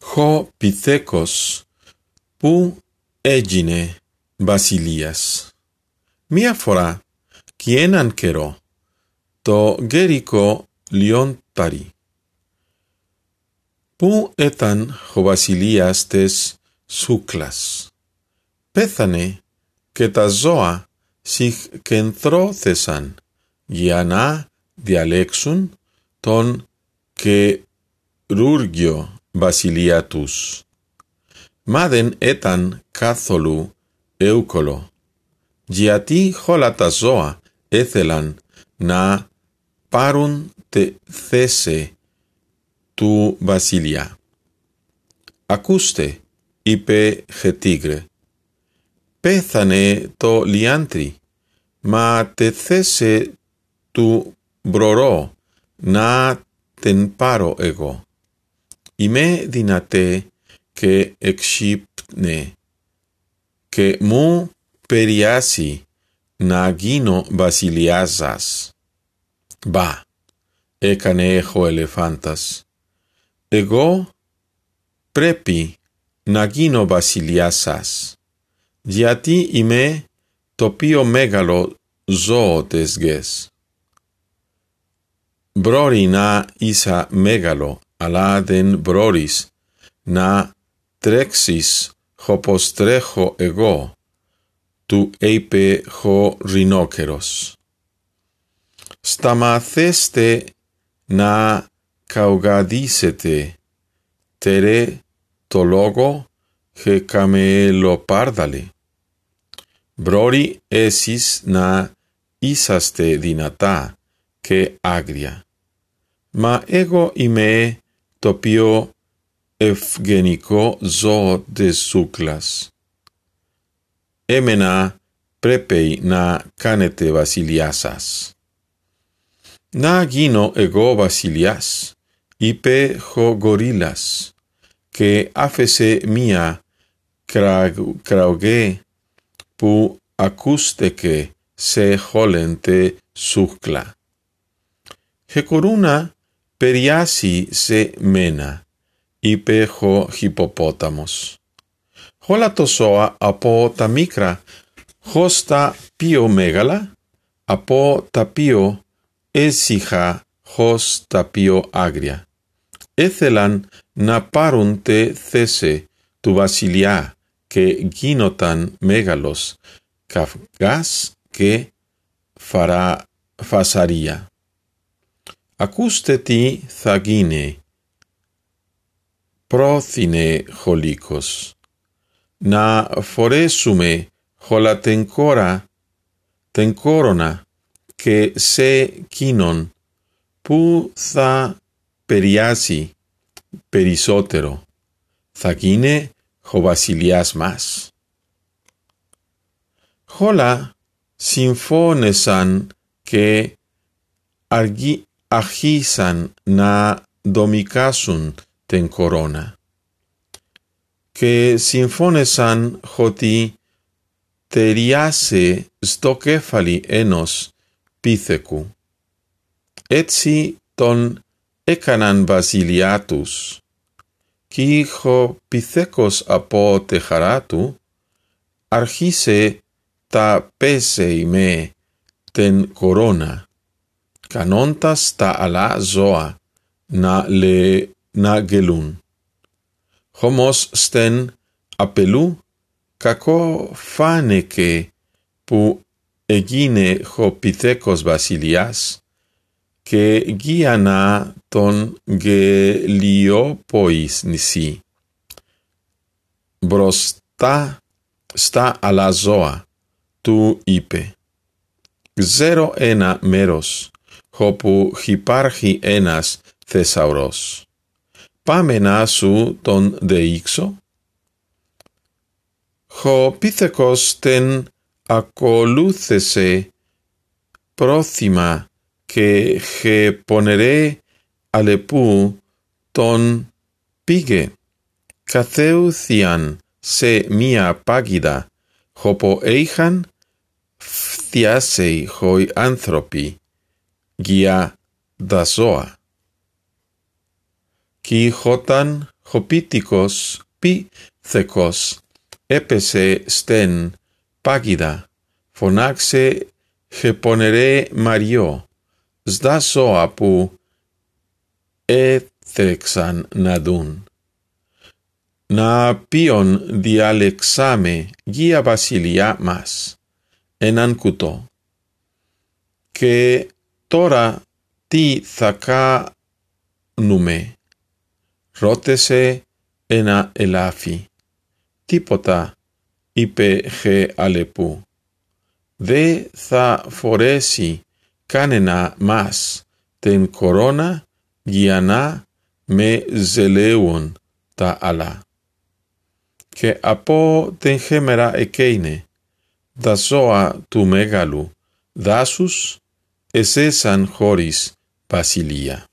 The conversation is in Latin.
ho pithecos, pu egine basilias. Μία φορά, κι έναν καιρό, το γερικό λιόνταρι, που ήταν ο βασιλείας της Σούκλας. Πέθανε και τα ζώα συγκεντρώθεσαν για να διαλέξουν τον βασιλεία τους. Μα δεν ήταν καθόλου εύκολο, γιατί όλα τα ζώα έθελαν να πάρουν τη θέση του βασιλιά. «Ακούστε», είπε χετίγρε, «πέθανε το λιάντρι, μα τη θέση του μπρορό να την πάρω εγώ». Είμαι δυνατέ και εξύπνε και μου περιάσει να γίνω βασιλιάς Βά, Μπα, έκανε έχω ελεφάντας. Εγώ πρέπει να γίνω βασιλιά γιατί είμαι το πιο μεγάλο ζώο της γης. Μπορεί να είσαι μεγάλο, aladen broris, na trexis hopostrejo ego, tu eipe ho rinoceros. Stamaceste na caugadisete, tere tologo he cameelo pardale. Brori esis na isaste dinata, che agria. Ma ego ime topio efgenico zo de suclas. Emena prepei na canete basiliasas. Na gino ego basilias, ipe ho gorilas, que afese mia crag, crauge pu acusteque se holente sucla. Hecoruna, Περιάσει σε μένα, είπε ο χιποπόταμος. Όλα το ζώα από τα μικρά, χως τα πιο μεγάλα, από τα πιο έσυχα, χως τα πιο άγρια. Έθελαν να πάρουν τη θέση του βασιλιά και γίνοταν μεγάλος καυγάς και φαρά, φασαρία acusteti thagine, prothine holikos, na foresume holatencora, tencorona, que se kinon, pu tha periasi, perisotero, thagine ho basilias mas. Hola sinfonesan que argi achisan να δομικάσουν την κορώνα. Και συμφώνησαν ότι ταιριάσε στο κέφαλι ενός πίθεκου. Έτσι τον έκαναν βασιλιά τους. Και ήχο πίθεκος από τη χαρά του, αρχίσε τα πέσεϊ με την κορώνα canontas ta ala zoa na le na gelun. Homos sten apelu kako faneke pu egine ho pithekos basilias ke giana ton gelio pois nisi. Brosta sta ala zoa tu ipe. Zero ena meros όπου χυπάρχει enas θεσαυρός. Πάμε ton deixo? Ho δεήξω. ten τεν ακολούθεσε πρόθυμα και χεπονερέ αλεπού τον πήγε. Καθέουθιαν σε μία πάγιδα, χωπο είχαν φθιάσεοι hoi άνθρωποι gia dasoa. Ki hotan hopitikos pi thekos epese sten pagida φωνάξε χεπονερέ Μαριό, σδάσοα που έθεξαν να δουν. Να ποιον διαλεξάμε γία βασιλιά μας, έναν κουτό, και Τώρα τι θα κάνουμε, ρώτησε ένα ελάφι. Τίποτα, είπε Χεαλεπού. Δεν θα φορέσει κανένα μας την κορώνα για να με ζελέουν τα άλλα. Και από την χέμερα εκείνη, τα ζώα του μεγάλου δάσους Ese es San Joris, Basilía.